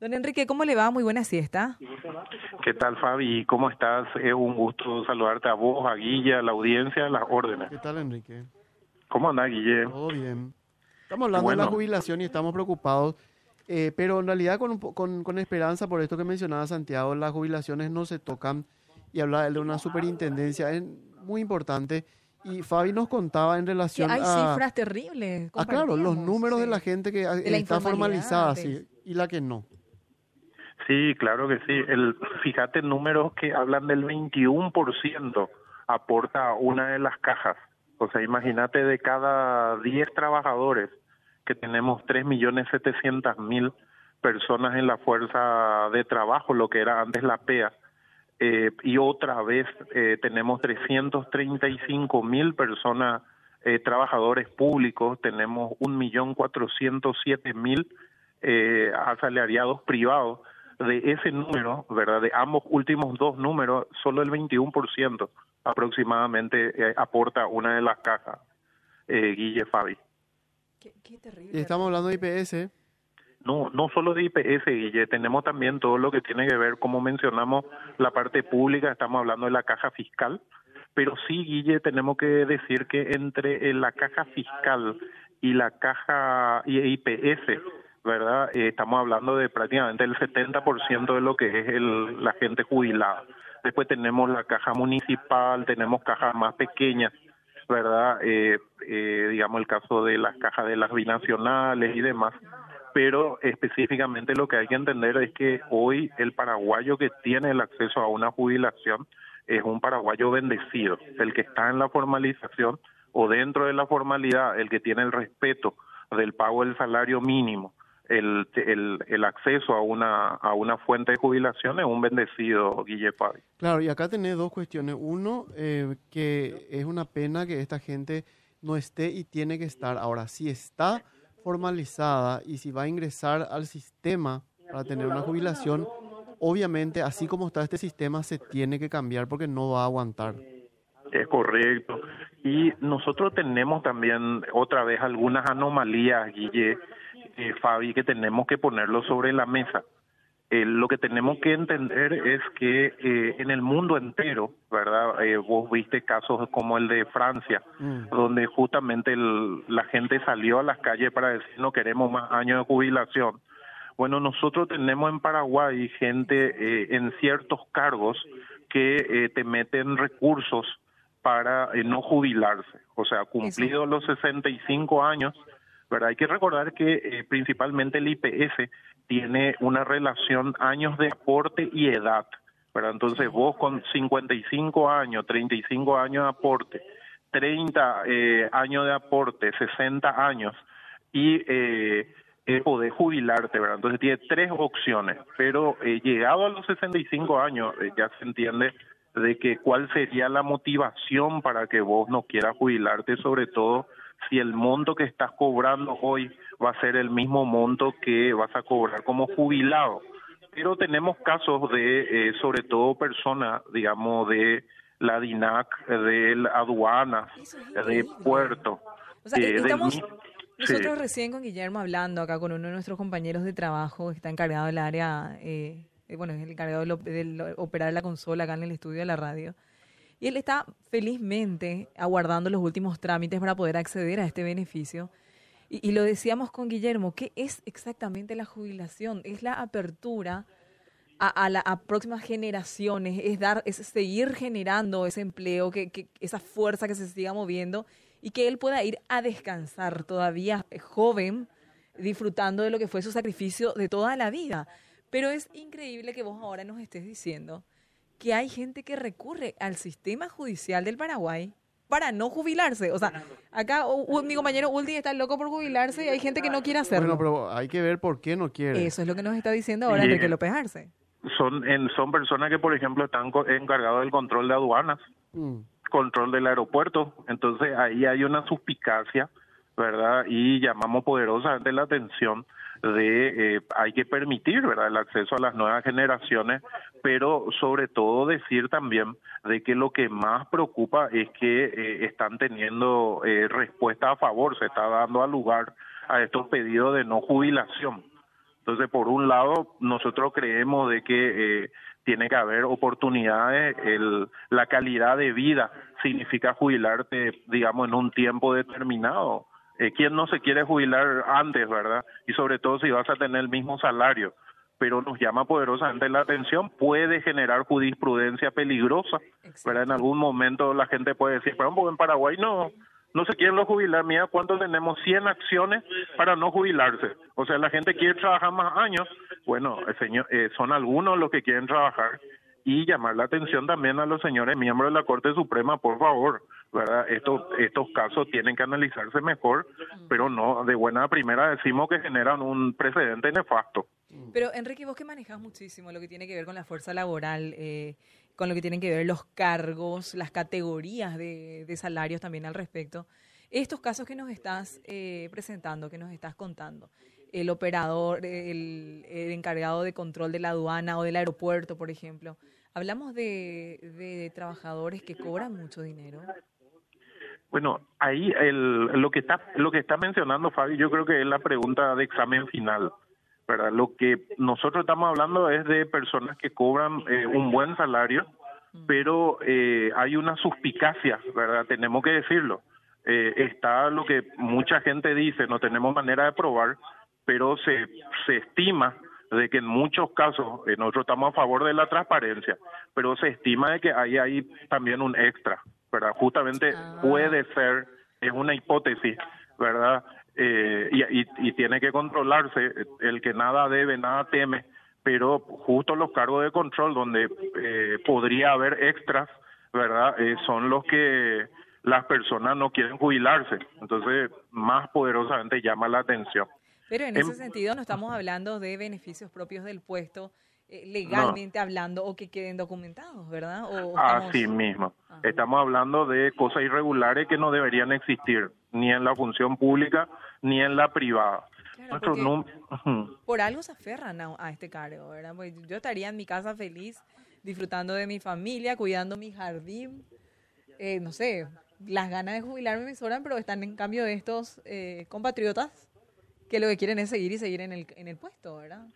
Don Enrique, ¿cómo le va? Muy buena siesta. ¿Qué tal, Fabi? ¿Cómo estás? Es un gusto saludarte a vos, a Guille, a la audiencia, a las órdenes. ¿Qué tal, Enrique? ¿Cómo anda, Guille? Todo bien. Estamos hablando de la jubilación y estamos preocupados, eh, pero en realidad con, con, con, esperanza por esto que mencionaba Santiago, las jubilaciones no se tocan y habla de una superintendencia es muy importante. Y Fabi nos contaba en relación hay a... cifras terribles. Ah, claro, los números de la gente que está formalizada sí, y la que no. Sí, claro que sí. El, fíjate, números que hablan del 21% aporta una de las cajas. O sea, imagínate de cada 10 trabajadores que tenemos 3.700.000 personas en la fuerza de trabajo, lo que era antes la PEA, eh, y otra vez eh, tenemos 335.000 personas, eh, trabajadores públicos, tenemos 1.407.000 eh, asalariados privados de ese número, ¿verdad? De ambos últimos dos números, solo el 21% aproximadamente eh, aporta una de las cajas, eh, Guille Fabi. Qué, terrible. estamos hablando de IPS. No, no solo de IPS, Guille, tenemos también todo lo que tiene que ver, como mencionamos, la parte pública, estamos hablando de la caja fiscal, pero sí, Guille, tenemos que decir que entre la caja fiscal y la caja IPS, ¿verdad? Eh, estamos hablando de prácticamente el 70% de lo que es el, la gente jubilada. Después tenemos la caja municipal, tenemos cajas más pequeñas, ¿verdad? Eh, eh, digamos el caso de las cajas de las binacionales y demás. Pero específicamente lo que hay que entender es que hoy el paraguayo que tiene el acceso a una jubilación es un paraguayo bendecido, el que está en la formalización o dentro de la formalidad, el que tiene el respeto del pago del salario mínimo, el, el, el, acceso a una, a una fuente de jubilación es un bendecido, Guille Fabi. Claro, y acá tenés dos cuestiones. Uno, eh, que es una pena que esta gente no esté y tiene que estar. Ahora, si está formalizada y si va a ingresar al sistema para tener una jubilación, obviamente, así como está este sistema, se tiene que cambiar porque no va a aguantar. Es correcto. Y nosotros tenemos también otra vez algunas anomalías, Guille, eh, Fabi, que tenemos que ponerlo sobre la mesa. Eh, lo que tenemos que entender es que eh, en el mundo entero, ¿verdad? Eh, vos viste casos como el de Francia, mm. donde justamente la gente salió a las calles para decir no queremos más años de jubilación. Bueno, nosotros tenemos en Paraguay gente en ciertos cargos que te meten recursos para no jubilarse. O sea, cumplidos los 65 años, ¿verdad? Hay que recordar que eh, principalmente el IPS tiene una relación años de aporte y edad, ¿verdad? Entonces vos con 55 años, 35 años de aporte, 30 eh, años de aporte, 60 años y eh, eh, podés jubilarte, ¿verdad? Entonces tiene tres opciones, pero eh, llegado a los 65 años ya se entiende de que cuál sería la motivación para que vos no quieras jubilarte, sobre todo si el monto que estás cobrando hoy va a ser el mismo monto que vas a cobrar como jubilado. Pero tenemos casos de, eh, sobre todo personas, digamos, de la DINAC, de aduanas, de puerto. O sea, estamos nosotros recién con Guillermo hablando acá con uno de nuestros compañeros de trabajo que está encargado del área, eh, eh, bueno, es el encargado de, operar la consola acá en el estudio de la radio. Y él está felizmente aguardando los últimos trámites para poder acceder a este beneficio. Y, lo decíamos con Guillermo, ¿qué es exactamente la jubilación? Es la apertura a, las próximas generaciones, es dar, es seguir generando ese empleo, que, que, esa fuerza que se siga moviendo y que él pueda ir a descansar todavía joven, disfrutando de lo que fue su sacrificio de toda la vida. Pero es increíble que vos ahora nos estés diciendo que hay gente que recurre al sistema judicial del Paraguay para no jubilarse. O sea, acá mi compañero Ulti está loco por jubilarse y hay gente que no quiere hacerlo. Bueno, pero hay que ver por qué no quiere. Eso es lo que nos está diciendo ahora Enrique López Arce. Son, en, son personas que, por ejemplo, están encargados del control de aduanas, mm. control del aeropuerto. Entonces, ahí hay una suspicacia, ¿verdad? Y llamamos poderosamente la atención de eh, hay que permitir el acceso a las nuevas generaciones pero sobre todo decir también de que lo que más preocupa es que eh, están teniendo eh, respuesta a favor se está dando a lugar a estos pedidos de no jubilación Entonces, por un lado, nosotros creemos de que eh, tiene que haber oportunidades, el, la calidad de vida significa jubilarte, digamos, en un tiempo determinado. Eh, ¿Quién no se quiere jubilar antes, verdad? Y sobre todo si vas a tener el mismo salario pero nos llama poderosamente la atención, puede generar jurisprudencia peligrosa, ¿verdad? En algún momento la gente puede decir, pero en Paraguay no, no se quieren los jubilar, mira cuánto tenemos 100 acciones para no jubilarse. O sea, la gente quiere trabajar más años. Bueno, señor, eh, son algunos los que quieren trabajar y llamar la atención también a los señores miembros de la Corte Suprema, por favor, ¿verdad? Estos, estos casos tienen que analizarse mejor, pero no, de buena primera decimos que generan un precedente nefasto. Pero Enrique, vos que manejas muchísimo lo que tiene que ver con la fuerza laboral, eh, con lo que tienen que ver los cargos, las categorías de, salarios también al respecto, estos casos que nos estás eh, presentando, que nos estás contando, el operador, el, encargado de control de la aduana o del aeropuerto, por ejemplo, hablamos de, trabajadores que cobran mucho dinero. Bueno, ahí el, lo que está lo que está mencionando Fabi, yo creo que es la pregunta de examen final. ¿verdad? Lo que nosotros estamos hablando es de personas que cobran eh, un buen salario, pero eh, hay una suspicacia, ¿verdad? Tenemos que decirlo. Eh, está lo que mucha gente dice, no tenemos manera de probar, pero se, se estima de que en muchos casos, nosotros estamos a favor de la transparencia, pero se estima de que ahí hay también un extra, ¿verdad? Justamente ah. puede ser, es una hipótesis, ¿verdad? Eh, y, tiene que controlarse el que nada debe, nada teme, pero justo los cargos de control donde eh, podría haber extras, ¿verdad? Eh, son los que las personas no quieren jubilarse, entonces más poderosamente llama la atención. Pero en ese em, sentido no estamos hablando de beneficios propios del puesto, legalmente hablando o que queden documentados, ¿verdad? Así mismo. Estamos hablando de cosas irregulares que no deberían existir ni en la función pública ni en la privada. por algo se aferran a, este cargo, ¿verdad? Pues yo estaría en mi casa feliz, disfrutando de mi familia, cuidando mi jardín, eh, no sé, las ganas de jubilarme me sobran, pero están en cambio de estos eh, compatriotas que lo que quieren es seguir y seguir en el, en el puesto, ¿verdad?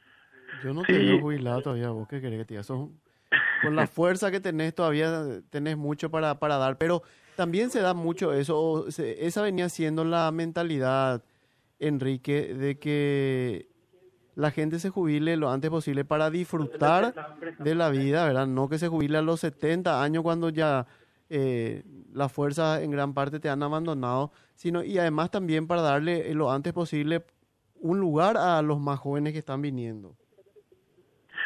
Yo no te jubilado todavía, vos qué querés que te diga, con la fuerza que tenés todavía tenés mucho para, para dar, pero también se da mucho eso, esa venía siendo la mentalidad, Enrique, de que la gente se jubile lo antes posible para disfrutar de la vida, ¿verdad? No que se jubile a los 70 años cuando ya eh, las fuerzas en gran parte te han abandonado, sino y además también para darle lo antes posible un lugar a los más jóvenes que están viniendo.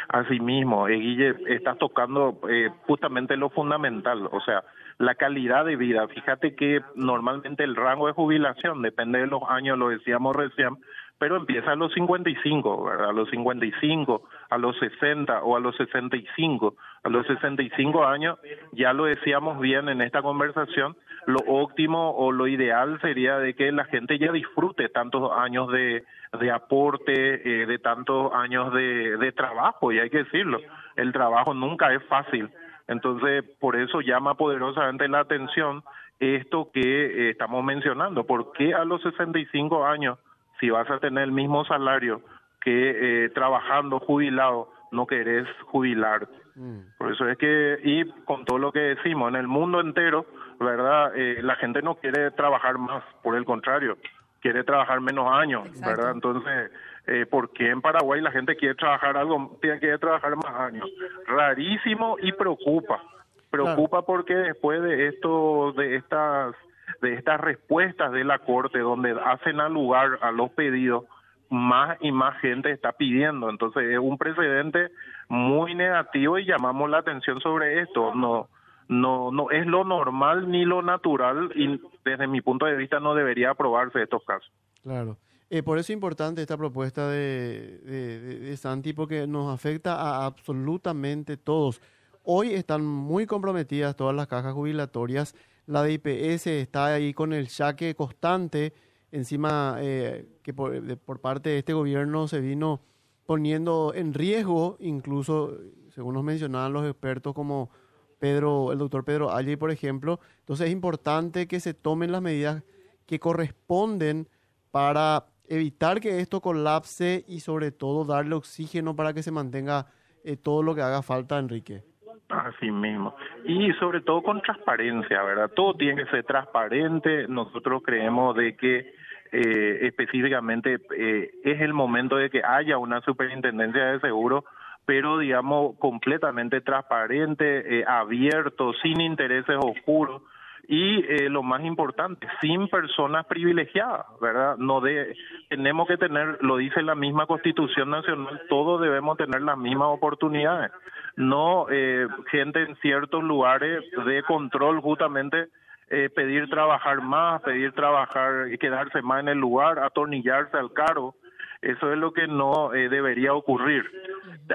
Así mismo, eh, Guille, estás tocando eh, justamente lo fundamental, o sea, la calidad de vida. Fíjate que normalmente el rango de jubilación depende de los años, lo decíamos recién, pero empieza a los 55, ¿verdad? A los 55, a los 60 o a los 65. A los 65 años, ya lo decíamos bien en esta conversación, lo óptimo o lo ideal sería de que la gente ya disfrute tantos años de, de aporte, eh, de tantos años de, de trabajo, y hay que decirlo, el trabajo nunca es fácil. Entonces, por eso llama poderosamente la atención esto que eh, estamos mencionando. ¿Por qué a los 65 años, si vas a tener el mismo salario que eh, trabajando jubilado, no querés jubilarte? Mm. Por eso es que, y con todo lo que decimos, en el mundo entero, ¿verdad? Eh, la gente no quiere trabajar más, por el contrario, quiere trabajar menos años, ¿verdad? Entonces, eh, ¿por qué en Paraguay la gente quiere trabajar algo, tiene que trabajar más años? Rarísimo y preocupa. Preocupa porque después de esto, de estas, de estas respuestas de la Corte, donde hacen al lugar a los pedidos, más y más gente está pidiendo. Entonces es un precedente muy negativo y llamamos la atención sobre esto. No, no, no es lo normal ni lo natural y desde mi punto de vista no debería aprobarse estos casos. Claro. Eh, por eso es importante esta propuesta de, de, de, Santi porque nos afecta a absolutamente todos. Hoy están muy comprometidas todas las cajas jubilatorias. La de IPS está ahí con el saque constante encima eh, que por, por, parte de este gobierno se vino poniendo en riesgo, incluso según nos mencionaban los expertos como Pedro, el doctor Pedro Alley, por ejemplo. Entonces es importante que se tomen las medidas que corresponden para evitar que esto colapse y sobre todo darle oxígeno para que se mantenga eh, todo lo que haga falta, Enrique. Así mismo. Y sobre todo con transparencia, ¿verdad? Todo tiene que ser transparente. Nosotros creemos de que eh, específicamente eh, es el momento de que haya una superintendencia de seguro, pero digamos completamente transparente, eh, abierto, sin intereses oscuros y eh, lo más importante, sin personas privilegiadas, ¿verdad? No de, tenemos que tener, lo dice la misma Constitución Nacional, todos debemos tener las mismas oportunidades, no eh, gente en ciertos lugares de control justamente eh, pedir trabajar más, pedir trabajar y quedarse más en el lugar, atornillarse al cargo. Eso es lo que no eh, debería ocurrir.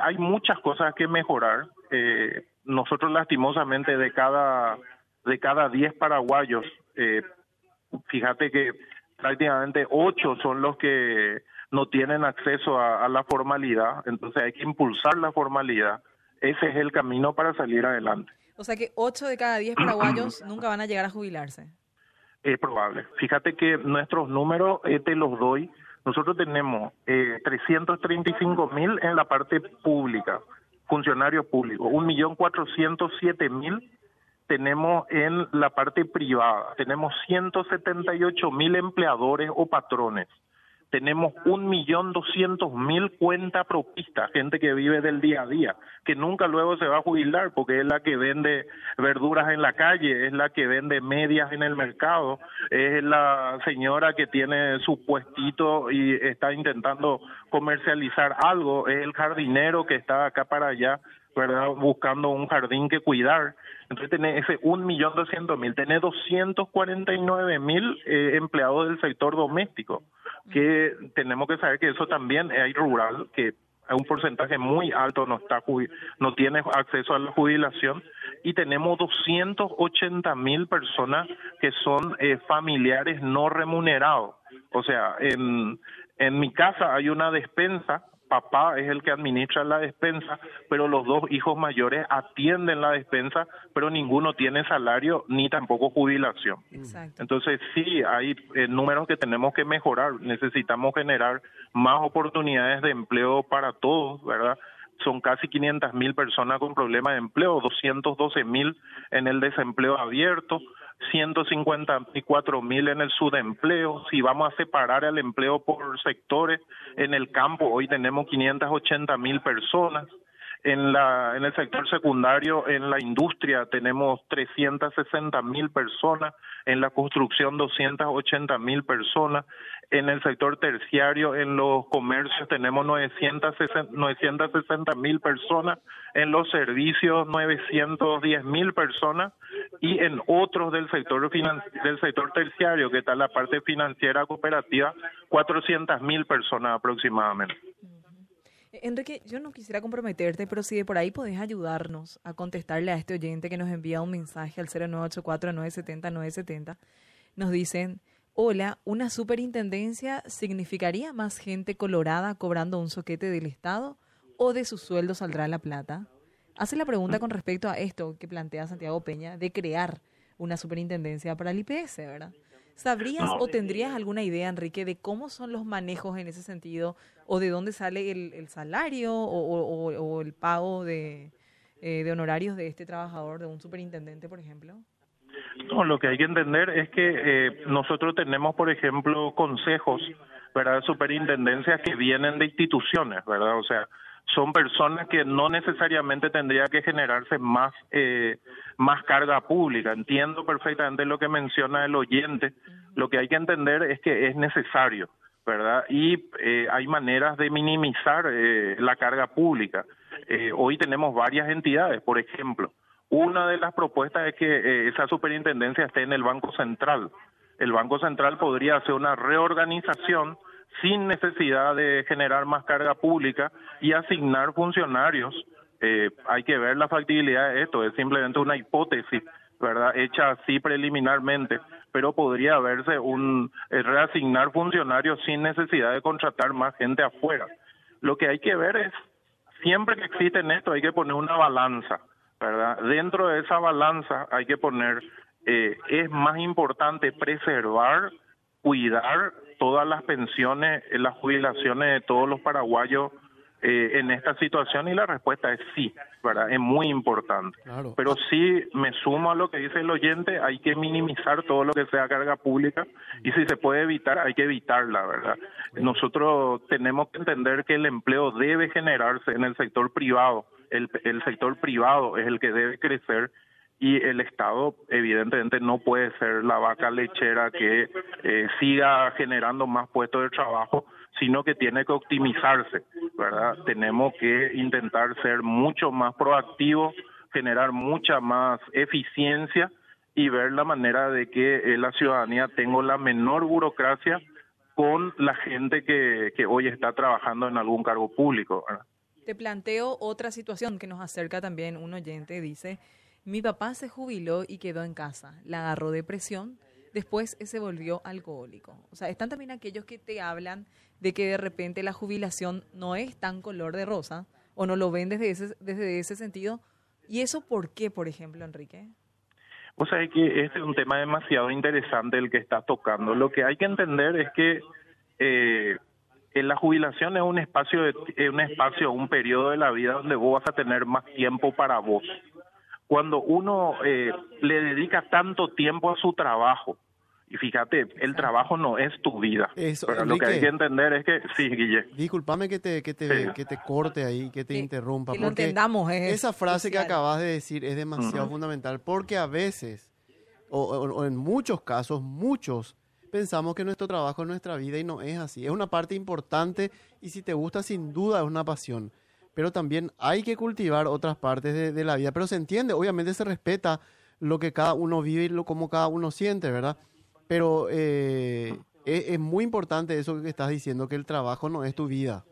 Hay muchas cosas que mejorar. Eh, nosotros lastimosamente de cada de cada 10 paraguayos, eh, fíjate que prácticamente 8 son los que no tienen acceso a, a, la formalidad, entonces hay que impulsar la formalidad. Ese es el camino para salir adelante. O sea que 8 de cada 10 paraguayos nunca van a llegar a jubilarse. Es probable. Fíjate que nuestros números eh, te los doy. Nosotros tenemos eh, 335 mil en la parte pública, funcionarios públicos, 1.407.000 tenemos en la parte privada, tenemos 178 mil empleadores o patrones, tenemos un millón doscientos mil cuenta propistas, gente que vive del día a día, que nunca luego se va a jubilar porque es la que vende verduras en la calle, es la que vende medias en el mercado, es la señora que tiene su puestito y está intentando comercializar algo, es el jardinero que está acá para allá ¿verdad? Buscando un jardín que cuidar. Entonces tenés ese un millón doscientos mil, tenés doscientos cuarenta y nueve mil eh, empleados del sector doméstico, que tenemos que saber que eso también hay rural, que un porcentaje muy alto no está no tiene acceso a la jubilación y tenemos doscientos ochenta mil personas que son eh, familiares no remunerados. O sea, en, en mi casa hay una despensa papá es el que administra la despensa, pero los dos hijos mayores atienden la despensa, pero ninguno tiene salario ni tampoco jubilación. Exacto. Entonces sí, hay eh, números que tenemos que mejorar. Necesitamos generar más oportunidades de empleo para todos, ¿verdad? Son casi 500 mil personas con problemas de empleo, 212 mil en el desempleo abierto. 154 mil en el subempleo. Si vamos a separar el empleo por sectores, en el campo hoy tenemos 580 mil personas. En, el sector secundario, en la industria, tenemos 360 mil personas, en la construcción 280 mil personas, en el sector terciario, en los comercios tenemos 960 mil personas, en los servicios 910 mil personas y en otros del sector del sector terciario, que está la parte financiera cooperativa, 400 mil personas aproximadamente. Enrique, yo no quisiera comprometerte, pero si de por ahí podés ayudarnos a contestarle a este oyente que nos envía un mensaje al 0984-970-970, nos dicen, hola, ¿una superintendencia significaría más gente colorada cobrando un soquete del Estado o de su sueldo saldrá la plata? Hace la pregunta con respecto a esto que plantea Santiago Peña de crear una superintendencia para el IPS, ¿verdad? ¿Sabrías o tendrías alguna idea, Enrique, de cómo son los manejos en ese sentido o de dónde sale el, salario o, el pago de, eh, de honorarios de este trabajador, de un superintendente, por ejemplo? No, lo que hay que entender es que eh, nosotros tenemos, por ejemplo, consejos, ¿verdad? Superintendencias que vienen de instituciones, ¿verdad? O sea, son personas que no necesariamente tendría que generarse más eh, más carga pública. Entiendo perfectamente lo que menciona el oyente. Lo que hay que entender es que es necesario, ¿verdad? Y eh, hay maneras de minimizar eh, la carga pública. Eh, hoy tenemos varias entidades, por ejemplo. Una de las propuestas es que eh, esa superintendencia esté en el Banco Central. El Banco Central podría hacer una reorganización sin necesidad de generar más carga pública y asignar funcionarios. Eh, hay que ver la factibilidad de esto, es simplemente una hipótesis, ¿verdad? Hecha así preliminarmente, pero podría verse un eh, reasignar funcionarios sin necesidad de contratar más gente afuera. Lo que hay que ver es, siempre que existe esto, hay que poner una balanza, ¿verdad? Dentro de esa balanza hay que poner, eh, es más importante preservar, cuidar todas las pensiones, las jubilaciones de todos los paraguayos eh, en esta situación y la respuesta es sí, ¿verdad? Es muy importante. Pero sí me sumo a lo que dice el oyente, hay que minimizar todo lo que sea carga pública y si se puede evitar, hay que evitarla, ¿verdad? Nosotros tenemos que entender que el empleo debe generarse en el sector privado, el, el sector privado es el que debe crecer y el Estado evidentemente no puede ser la vaca lechera que eh, siga generando más puestos de trabajo sino que tiene que optimizarse, ¿verdad? Tenemos que intentar ser mucho más proactivos, generar mucha más eficiencia y ver la manera de que eh, la ciudadanía tenga la menor burocracia con la gente que, que hoy está trabajando en algún cargo público. Te planteo otra situación que nos acerca también un oyente, dice, mi papá se jubiló y quedó en casa, la agarró depresión, después se volvió alcohólico. O sea, están también aquellos que te hablan de que de repente la jubilación no es tan color de rosa o no lo ven desde ese, desde ese sentido. ¿Y eso por qué, por ejemplo, Enrique? O sea, que este es un tema demasiado interesante el que está tocando. Lo que hay que entender es que eh, la jubilación es un espacio, de, un espacio, un periodo de la vida donde vos vas a tener más tiempo para vos cuando uno eh, le dedica tanto tiempo a su trabajo, y fíjate, el trabajo no es tu vida. pero lo que hay que entender es que, sí, Guille. Disculpame que te, que te, que te corte ahí, que te interrumpa. Que lo entendamos. esa frase que acabas de decir es demasiado fundamental porque a veces, o, en muchos casos, muchos pensamos que nuestro trabajo es nuestra vida y no es así. Es una parte importante y si te gusta, sin duda es una pasión pero también hay que cultivar otras partes de, la vida. Pero se entiende, obviamente se respeta lo que cada uno vive y lo como cada uno siente, ¿verdad? Pero eh, es, muy importante eso que estás diciendo, que el trabajo no es tu vida.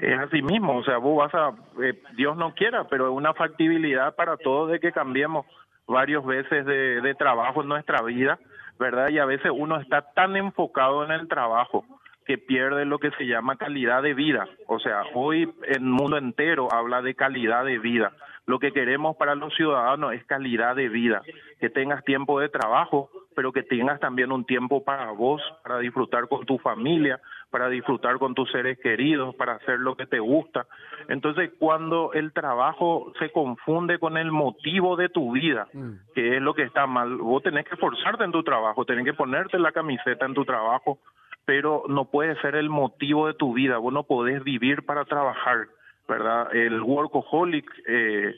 Es así mismo, o sea, vos vas a, eh, Dios no quiera, pero es una factibilidad para todos de que cambiemos varias veces de trabajo en nuestra vida, ¿verdad? Y a veces uno está tan enfocado en el trabajo que pierde lo que se llama calidad de vida. O sea, hoy el mundo entero habla de calidad de vida. Lo que queremos para los ciudadanos es calidad de vida, que tengas tiempo de trabajo, pero que tengas también un tiempo para vos, para disfrutar con tu familia, para disfrutar con tus seres queridos, para hacer lo que te gusta. Entonces, cuando el trabajo se confunde con el motivo de tu vida, mm. que es lo que está mal, vos tenés que esforzarte en tu trabajo, tenés que ponerte la camiseta en tu trabajo, pero no puede ser el motivo de tu vida. Vos no podés vivir para trabajar, ¿verdad? El workaholic eh,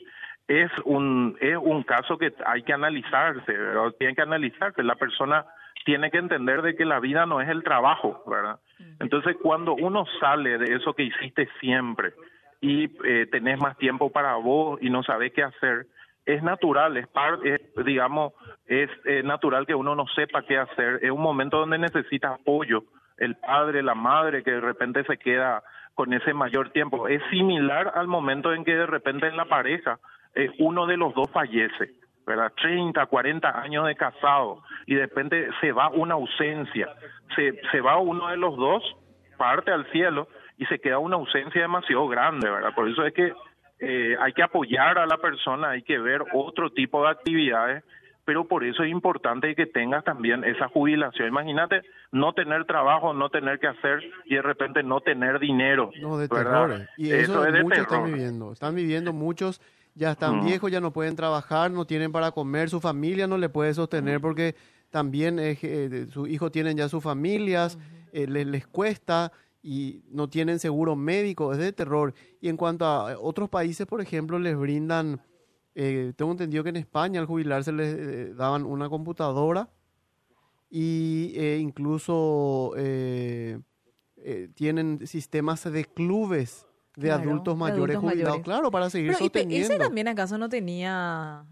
es un es un caso que hay que analizarse, ¿verdad? Tiene que analizarse. La persona tiene que entender de que la vida no es el trabajo, ¿verdad? Entonces, cuando uno sale de eso que hiciste siempre y eh, tenés más tiempo para vos y no sabés qué hacer, es natural, es, parte, digamos, es natural que uno no sepa qué hacer. Es un momento donde necesita apoyo, el padre, la madre, que de repente se queda con ese mayor tiempo. Es similar al momento en que de repente en la pareja eh, uno de los dos fallece, ¿verdad? 30, 40 años de casado y de repente se va una ausencia, se, se va uno de los dos, parte al cielo y se queda una ausencia demasiado grande, ¿verdad? Por eso es que eh, hay que apoyar a la persona, hay que ver otro tipo de actividades pero por eso es importante que tengas también esa jubilación. Imagínate no tener trabajo, no tener que hacer y de repente no tener dinero. No, de terror. Y eso, es muchos están viviendo. Están viviendo muchos, ya están mm. viejos, ya no pueden trabajar, no tienen para comer, su familia no le puede sostener porque también eh, sus hijos tienen ya sus familias, eh, les, les cuesta y no tienen seguro médico, es de terror. Y en cuanto a otros países, por ejemplo, les brindan eh, tengo entendido que en España al jubilarse les eh, daban una computadora y eh, incluso tienen sistemas de clubes de adultos mayores jubilados, claro, para seguir Pero sosteniendo. ¿IPS también acaso no tenía...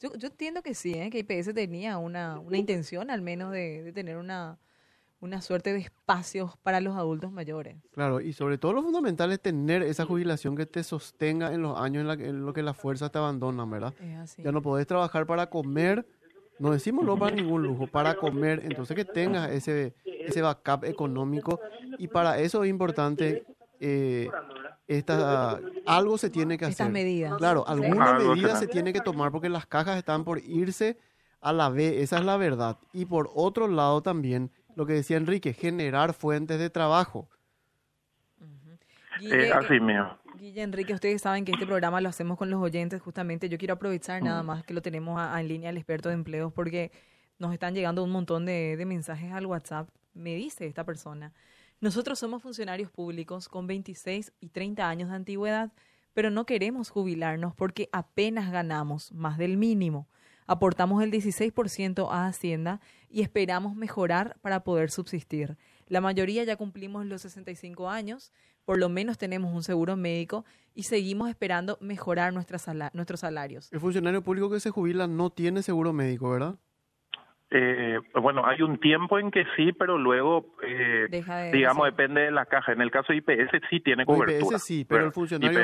Yo, yo entiendo que sí, que IPS tenía una, una intención al menos de tener una una suerte de espacios para los adultos mayores. Claro, y sobre todo lo fundamental es tener esa jubilación que te sostenga en los años en, lo que las fuerzas te abandonan, ¿verdad? Ya no podés trabajar para comer, no decimos no para ningún lujo, para comer, entonces que tengas ese, ese backup económico y para eso es importante eh, esta, algo se tiene que hacer. Estas medidas. Claro, alguna medida se tiene que tomar porque las cajas están por irse a la B, esa es la verdad. Y por otro lado también lo que decía Enrique, generar fuentes de trabajo. Eh, así mío. Guille, Enrique, ustedes saben que este programa lo hacemos con los oyentes justamente. Yo quiero aprovechar nada más que lo tenemos en línea el experto de empleos porque nos están llegando un montón de, de mensajes al WhatsApp. Me dice esta persona, nosotros somos funcionarios públicos con 26 y 30 años de antigüedad, pero no queremos jubilarnos porque apenas ganamos más del mínimo. Aportamos el 16% a Hacienda y esperamos mejorar para poder subsistir. La mayoría ya cumplimos los 65 años, por lo menos tenemos un seguro médico y seguimos esperando mejorar nuestros salarios. El funcionario público que se jubila no tiene seguro médico, ¿verdad? Eh, bueno, hay un tiempo en que sí, pero luego, eh, digamos, depende de la caja. En el caso de IPS sí tiene cobertura. IPS sí, pero el funcionario,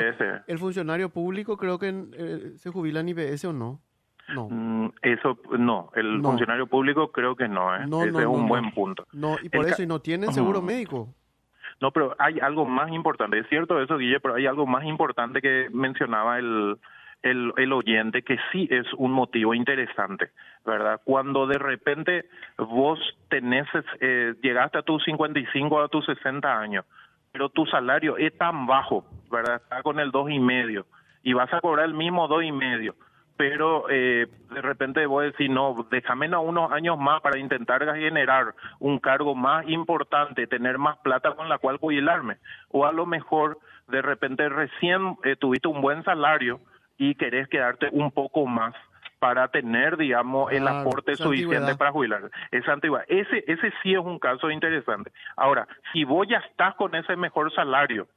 el funcionario público creo que eh, se jubila en IPS o no. No. Mm, eso no, el funcionario público creo que no, ¿eh? Ese es un buen punto. No, y por eso y no tienen seguro médico. No, pero hay algo más importante. Es cierto eso, Guille, pero hay algo más importante que mencionaba el, el, el, oyente que sí es un motivo interesante, ¿verdad? Cuando de repente vos tenés, eh, llegaste a tus 55 a tus 60 años, pero tu salario es tan bajo, ¿verdad? Está con el dos y medio y vas a cobrar el mismo dos y medio, pero eh, de repente voy a decir, no, déjame unos años más para intentar generar un cargo más importante, tener más plata con la cual jubilarme, o a lo mejor de repente recién eh, tuviste un buen salario, y querés quedarte un poco más para tener, digamos, el aporte suficiente para jubilar. Esa antigüedad. Ese, ese sí es un caso interesante. Ahora, si vos ya estás con ese mejor salario,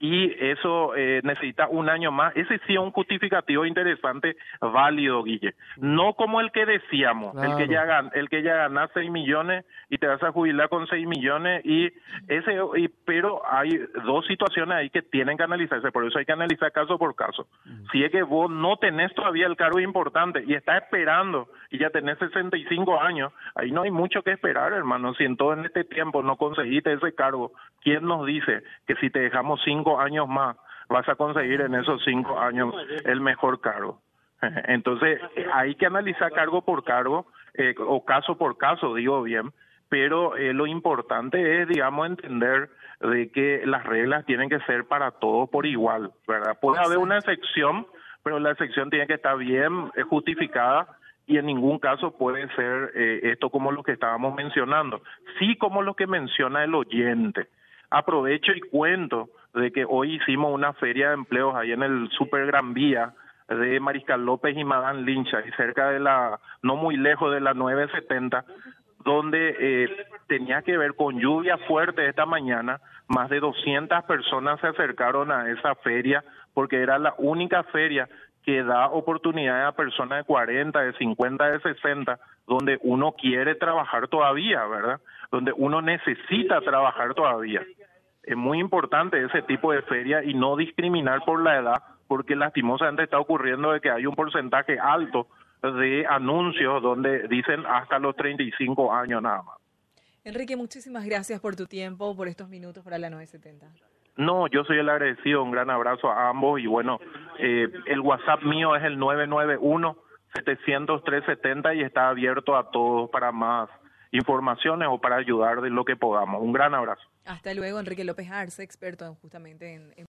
y eso eh, necesita un año más. Ese sí es un justificativo interesante, válido, Guille. No como el que decíamos, el que ya gan el que ya gana 6 millones y te vas a jubilar con 6 millones y ese y, pero hay dos situaciones ahí que tienen que analizarse, por eso hay que analizar caso por caso. Si es que vos no tenés todavía el cargo importante y estás esperando y ya tenés 65 años, ahí no hay mucho que esperar, hermano. Si en todo en este tiempo no conseguiste ese cargo, ¿quién nos dice que si te dejamos años más, vas a conseguir en esos cinco años el mejor cargo. Entonces, hay que analizar cargo por cargo eh, o caso por caso, digo bien, pero eh, lo importante es, digamos, entender de que las reglas tienen que ser para todos por igual, ¿verdad? Puede haber una excepción, pero la excepción tiene que estar bien eh, justificada y en ningún caso puede ser esto como lo que estábamos mencionando, sí como lo que menciona el oyente. Aprovecho y cuento de que hoy hicimos una feria de empleos ahí en el Super Gran Vía de Mariscal López y Madame Lynch, ahí cerca de la, no muy lejos de la 970, donde eh, tenía que ver con lluvia fuerte esta mañana, más de 200 personas se acercaron a esa feria porque era la única feria que da oportunidad a personas de 40, de 50, de 60, donde uno quiere trabajar todavía, ¿verdad? Donde uno necesita trabajar todavía es muy importante ese tipo de feria y no discriminar por la edad, porque lastimosamente está ocurriendo de que hay un porcentaje alto de anuncios donde dicen hasta los 35 años nada más. Enrique, muchísimas gracias por tu tiempo, por estos minutos para la 970. No, yo soy el agradecido, un gran abrazo a ambos y bueno, eh, el WhatsApp mío es el 991 700 370 y está abierto a todos para más informaciones o para ayudar de lo que podamos. Un gran abrazo. Hasta luego, Enrique López Arce, experto justamente en